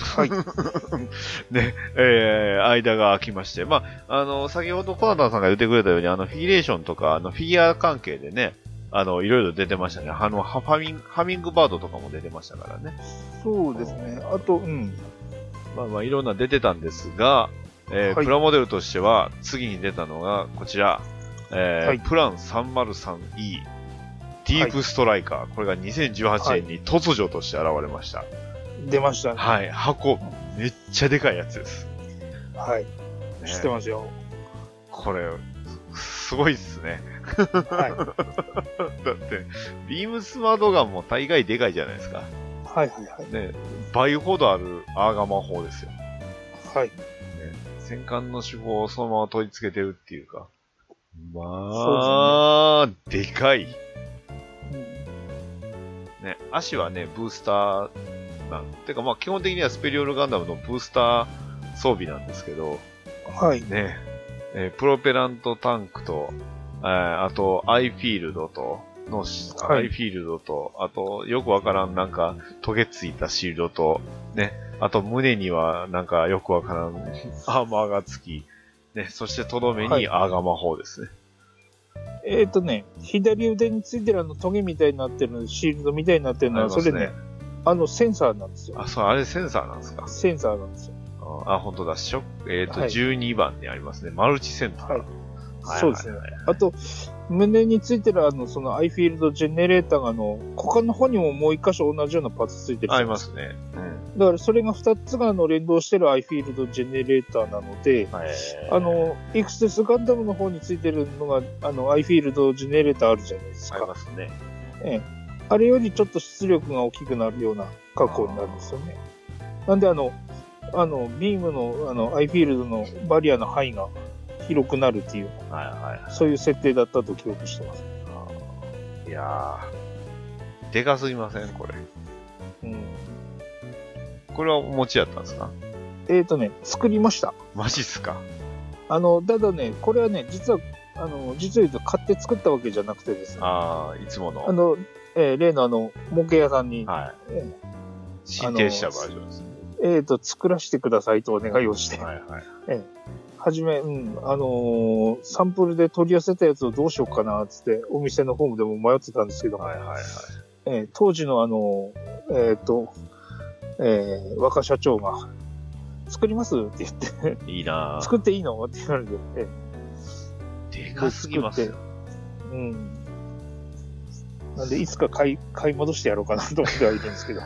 はい。ね、えー、間が空きまして。まあ、あの、先ほどコナタンさんが言ってくれたように、あの、フィギュレーションとか、あの、フィギュア関係でね、あの、いろいろ出てましたね。あの、ハファミン、ハミングバードとかも出てましたからね。そうですね。あと、うん。まあまあ、いろんな出てたんですが、えーはいプラモデルとしては、次に出たのが、こちら、えーはいプラン 303E、ディープストライカー。これが2018年に突如として現れました。出ましたね。はい、箱、めっちゃでかいやつです。はい。ね知ってますよ。これ、すごいっすね。は だって、ビームスマードガンも大概でかいじゃないですか。い。はいはいはい。ね、倍ほどあるアーガマ砲ですよ。はい。戦艦の手法をそのまま取り付けてるっていうか。まあ、でかい。ね、足はね、ブースターなん。てかまあ基本的にはスペリオルガンダムのブースター装備なんですけど、はい。ね、えープロペラントタンクと、えーあと、アイフィールドと、のし、はいアイフィールドと、あと、よくわからん、なんか、トゲついたシールドと、ね、あと、胸には、なんか、よくわからん、アーマーがつき、ね、そして、とどめはいにアーガマ砲ですね。えっ、とね、左腕についてるあのトゲみたいになってる、シールドみたいになってるのは、それね、あのセンサーなんですよ。あ、そう、あれセンサーなんですか？センサーなんですよ。あ、あ本当だ、ショック、えっ、と、はい12番にありますね。マルチセンター。はいはいそうですねあと、胸についてるあの、そのアイフィールドジェネレーターがあの、他の方にももう一箇所同じようなパーツついてるあ。りますすね。うん。だからそれが二つがあの連動してるアイフィールドジェネレーターなので、はいあ、の、 Ex-S ガンダムの方についてるのが、あの、アイフィールドジェネレーターあるじゃないですかありま。すね。ええ。あれよりちょっと出力が大きくなるような格好になるんですよね。なんであの、あの、ビームの、あの、アイフィールドのバリアの範囲が広くなるっていう、はいはい。そういう設定だったと記憶してます。いやー、でかすぎません？これ。うん。これはお持ちやったんですか？えっ、とね、作りました。マジっすか？あの、ただね、これはね、実は、あの、実を言うと買って作ったわけじゃなくてですね、あー、いつもの。あの、えー例のあの、模型屋さんに、はい。え進呈したバージョンですね。ーえーと、作らせてくださいとお願いをして、はいはい。はじめ、うん、あのーサンプルで取り寄せたやつをどうしようかな、つって、お店の方でも迷ってたんですけども、はいはいはい。えー当時のあのーえっ、と、えー若社長が、作りますって言って、いいな作っていいのって言われて、えーでかすぎますよ。ーうん。なんで、いつか買い、買い戻してやろうかなと思ってはいるんですけど。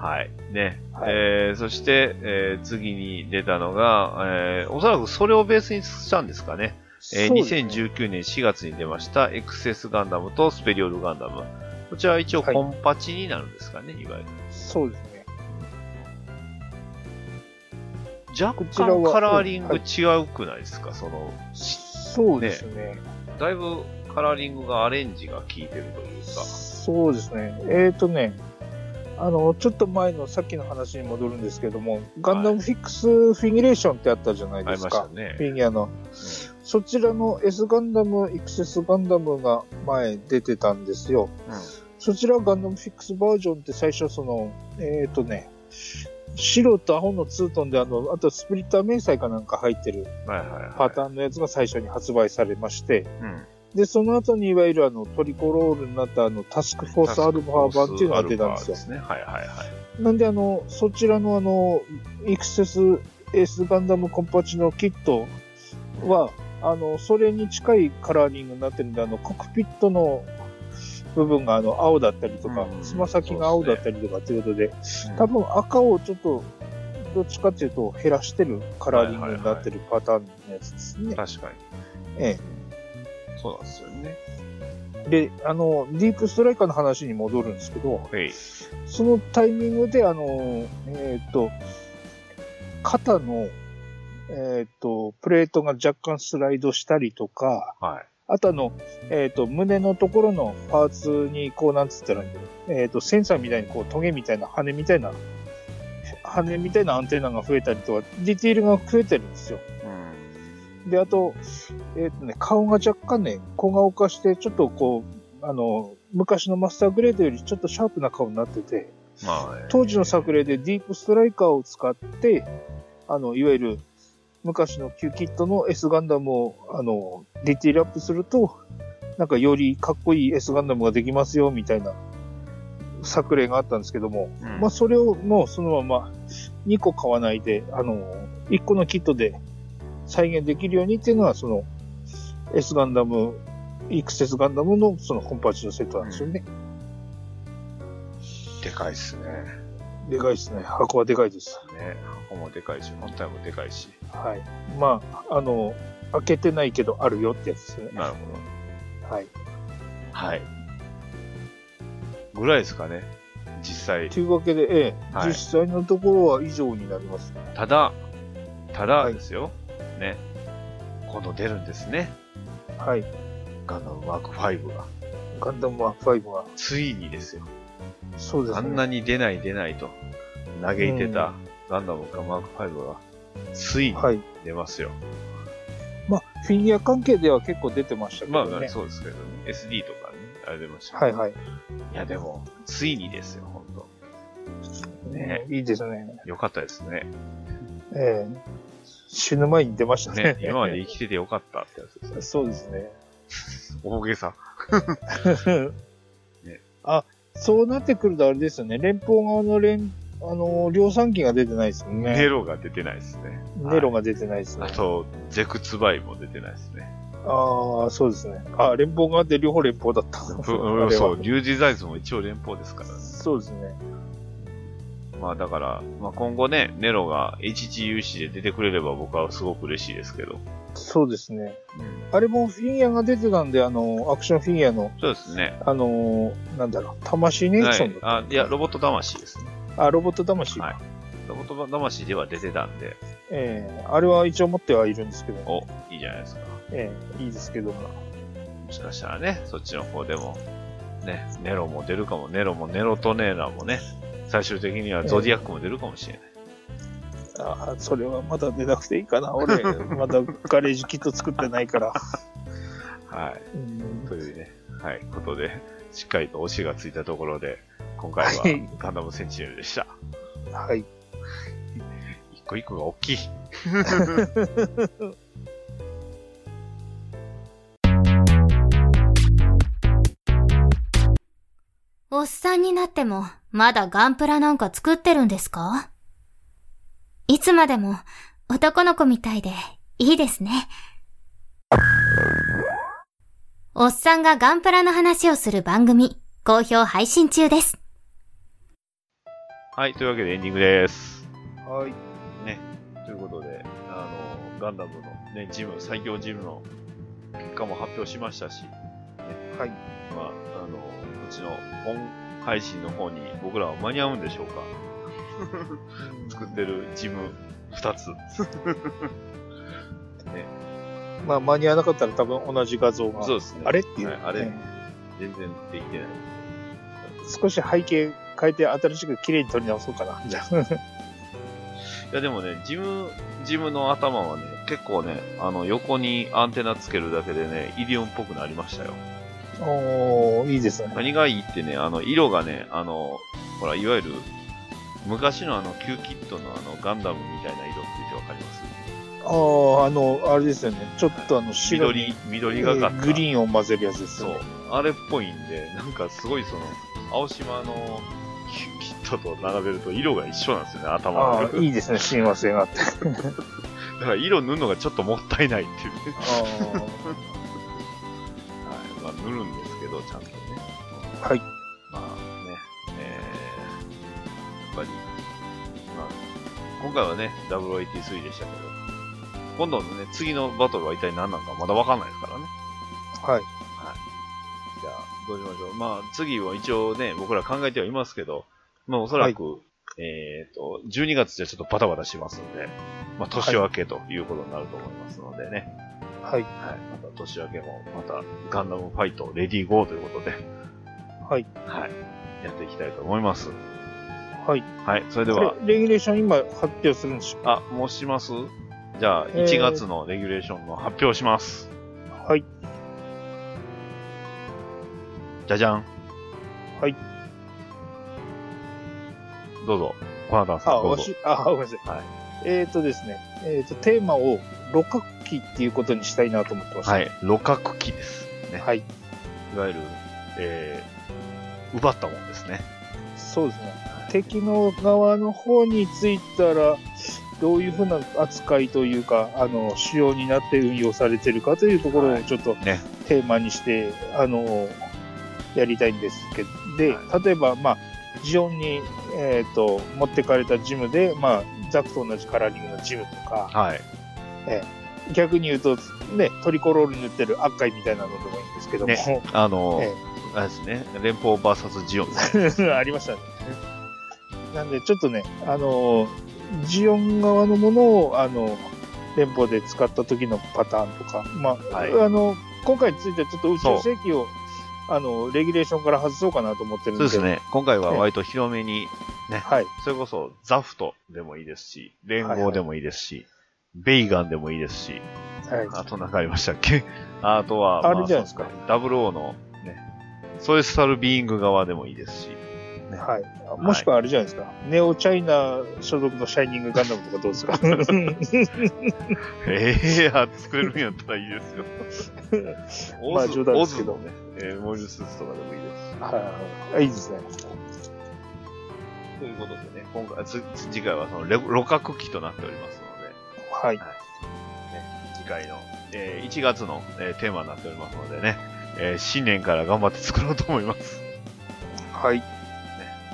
はい。ね。はいえー、そして、えー、次に出たのが、えー、おそらくそれをベースにしたんですかね。えーそうですね2019年4月に出ました、エクセスガンダムとスペリオルガンダム。こちらは一応はいコンパチになるんですかね、いわゆる。そうですね。若干カラーリングはい違うくないですか、その、そうですね。だいぶカラーリングがアレンジが効いてるというか。そうですね。えっ、とね、あの、ちょっと前のさっきの話に戻るんですけども、ガンダムフィックスフィギュレーションってあったじゃないですか。ねフ。ィギュアの。そちらの S ガンダム、エクセスガンダムが前出てたんですよ。うんそちらガンダムフィックスバージョンって最初その、えっ、とね、白と青のツートンであの、あとスプリッター明細かなんか入ってるはいはいはい。パターンのやつが最初に発売されまして、うん。で、その後にいわゆるあのトリコロールになったあのタスクフォースアルファ版っていうのが出たんですよすね。はいはいはい。なんであの、そちらのあの、エクセスエースガンダムコンパチのキットは、あの、それに近いカラーリングになってるんで、あの、コックピットの部分があの、青だったりとかう、んつま先が青だったりとかっていうことで、うん多分赤をちょっと、どっちかっていうと減らしてるカラーリングになってるパターンのやつですね。確かに。えそうなんですよね。え。で、あの、ディープストライカーの話に戻るんですけど、はい。そのタイミングで、あの、えっ、と、肩の、えっ、と、プレートが若干スライドしたりとか、はい。あとあの、えっ、と、胸のところのパーツに、こう、なんつったらいいんだろう。えっ、と、センサーみたいに、こう、トゲみたいな、羽みたいな、羽みたいなアンテナが増えたりとか、ディティールが増えてるんですよ。うん。で、あと、えっ、とね、顔が若干ね、小顔化して、ちょっとこう、あの、昔のマスターグレードよりちょっとシャープな顔になってて、当時の作例でディープストライカーを使って、あの、いわゆる昔の Q キットの S ガンダムを、あの、ディティールアップすると、なんかよりかっこいい S ガンダムができますよ、みたいな作例があったんですけども、うんまあそれをもうそのまま2個買わないで、あの、1個のキットで再現できるようにっていうのは、その S ガンダム、XS ガンダムのそのコンパチのセットなんですよね。でかいっすね。でかいですね。箱はでかいです。ね、箱もでかいし、本体もでかいし。はい。まあ、あの、開けてないけどあるよってやつですね。なるほはい。ど。はい。ぐらいですかね。実際。というわけで、ええはい実際のところは以上になります。ただ、ただはいですよ。ね。今度出るんですね。はい。ガンダムマーク5が。ガンダムマーク5は、ついにですよ。そうですね。あんなに出ない出ないと嘆いてたガンダムかマーク5が、ついにはい。出ますよ。まあ、フィギュア関係では結構出てましたけまあ、どね。そうですけどね。SD とかね、あれ出ました。はいはい。いや、でも、ついにですよ、本当ねいいですね。よかったですね。ええ死ぬ前に出ましたね。ね、今まで生きててよかったってやつですね。そうですね。大げさ。ねあ、そうなってくるとあれですよね。連邦側の連、あの、量産機が出てないですよね。ネロが出てないですね。ネロが出てないですね。あと、ゼクツバイも出てないですね。ああ、そうですね。あ連邦側で両方連邦だった。そう、リュウジザイズも一応連邦ですからね。そうですね。まあだから、まあ今後ね、ネロが HGUC で出てくれれば僕はすごく嬉しいですけど。そうですね。うん、あれもフィギュアが出てたんで、あの、アクションフィギュアの、そうですね。あの、なんだろう、魂ネクはいソンだっ。たあ、いや、ロボット魂ですね。あ、ロボット魂。はいロボット魂では出てたんで、ええあれは一応持ってはいるんですけど、お、いいじゃないですか。ええいいですけども。もしかしたらね、そっちの方でも、ね、ネロも出るかも、ネロもネロトネーラーもね、最終的にはゾディアックも出るかもしれない。あそれはまだ出なくていいかな。俺、まだガレージキット作ってないから。はい。うんというね、はい、ことで、しっかりと推しがついたところで、今回ははいガンダムセンチネルでした。はい。一個一個が大きい。おっさんになっても、まだガンプラなんか作ってるんですか？いつまでも男の子みたいでいいですね。おっさんがガンプラの話をする番組、好評配信中です。はい、というわけでエンディングです。はい。ね、ということで、あの、ガンダムのね、ジム、最強ジムの結果も発表しましたし、はい。まあ、ちの本配信の方に僕らは間に合うんでしょうか？作ってるジム2つ。まあ、間に合わなかったら多分同じ画像が。そうですね。あれっていう、はいあれね全然できてない。少し背景変えて新しく綺麗に撮り直そうかな。じゃあ。いやでもね、ジム、ジムの頭はね、結構ね、あの、横にアンテナつけるだけでね、イディオンっぽくなりましたよ。おー、いいですね。何がいいってね、あの、色がね、あの、ほら、いわゆる、昔のあの、キューキットのあの、ガンダムみたいな色って言ってわかります？ああ、あの、あれですよね。ちょっとあの、白に緑、緑がかった。えーグリーンを混ぜるやつですそう。あれっぽいんで、なんかすごいその、青島のキューキットと並べると色が一緒なんですよね、頭ああ、が。いいですね。親和性があって。だから色塗るのがちょっともったいないっていう塗るんですけど、ちゃんとね。あ、はい。まあね、えー、やっぱり、まあ、今回はね、0083でしたけど、今度のね、次のバトルは一体何なのかまだわかんないですからね。はい。じゃあ、どうしましょう。まあ、次は一応ね、僕ら考えてはいますけど、まあ、おそらく、えっ、と、12月じゃちょっとバタバタしますんで、まあ、年明けということになると思いますのでね。はい。はい。また年明けも、また、ガンダムファイト、レディーゴーということで、はい。はい。やっていきたいと思います。はい。はい。それでこは、れレギュレーション今発表するんでしょあ、もうします？じゃあ、えー1月のレギュレーションの発表します。はい。じゃじゃん。はい。どうぞ。コナタンさん、あ。わし、あ、ごめんなさい。はいえっ、とですね、えっ、と、テーマを六角期っていうことにしたいなと思ってました。はい。露角機です。ね。はい。いわゆる、えー、奪ったもんですね。そうですね。敵の側の方についたら、どういうふうな扱いというか、あの、仕様になって運用されてるかというところはいをちょっとね。テーマにして、あの、やりたいんですけど、で、は例えば、まあ、ジオンに、えっ、と、持ってかれたジムで、まあ、ザクと同じカラーリングのジムとか、はい。逆に言うと、ね、トリコロール塗ってる赤いみたいなのでもいいんですけども、ねあの、えあれですね。連邦 VS ジオン。ありましたね。なんで、ちょっとね、あの、ジオン側のものを、あの、連邦で使った時のパターンとか、まあ、はいあの、今回についてはちょっと宇宙世紀を、あの、レギュレーションから外そうかなと思ってるんで。そうです。ね。今回は割と広めに、はい。それこそザフトでもいいですし、連合でもいいですし、ベイガンでもいいですし、はい。あと何かありましたっけ？あとは、あるじゃないですかダブルオーのね、ソエスタルビーイング側でもいいですし、はい。もしくはあれじゃないですか。ネオチャイナ所属のシャイニングガンダムとかどうですか？ええや、作れるんやったらいいですよ。まあ冗談ですけどね、えーモイルスーツとかでもいいですし。はい。いいですね。ということでね、今回、つ次回はそのレ露角機となっておりますので、はい。ね、次回の、えー1月の、えーテーマになっておりますのでね、えー新年から頑張って作ろうと思います。はい。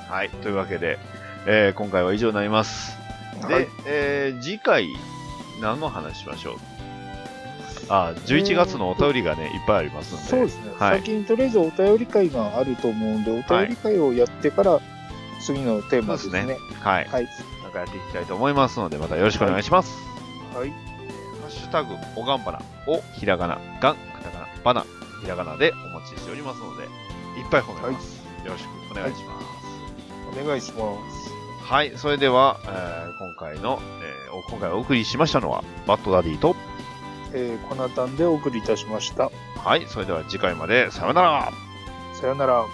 はい。というわけで、えー今回は以上になります。で、はいえー次回、何の話しましょう？あ、11月のお便りがね、いっぱいありますんで。そうですね。はい先にとりあえずお便り会があると思うんで、お便り会をやってから、次のテーマですね。そうではい。はい。なんかやっていきたいと思いますので、またよろしくお願いします。はい。ハッシュタグ、おがんばな、お、ひらがな、がん、カタカナ、ばな、ひらがなでお待ちしておりますので、いっぱい褒めます。よろしくお願いします。お願いします。はい、それでは、えー今回の、えーお今回お送りしましたのは、バッドダディと、えー、コナタンでお送りいたしました。はい、それでは次回まで、さようならさよなら。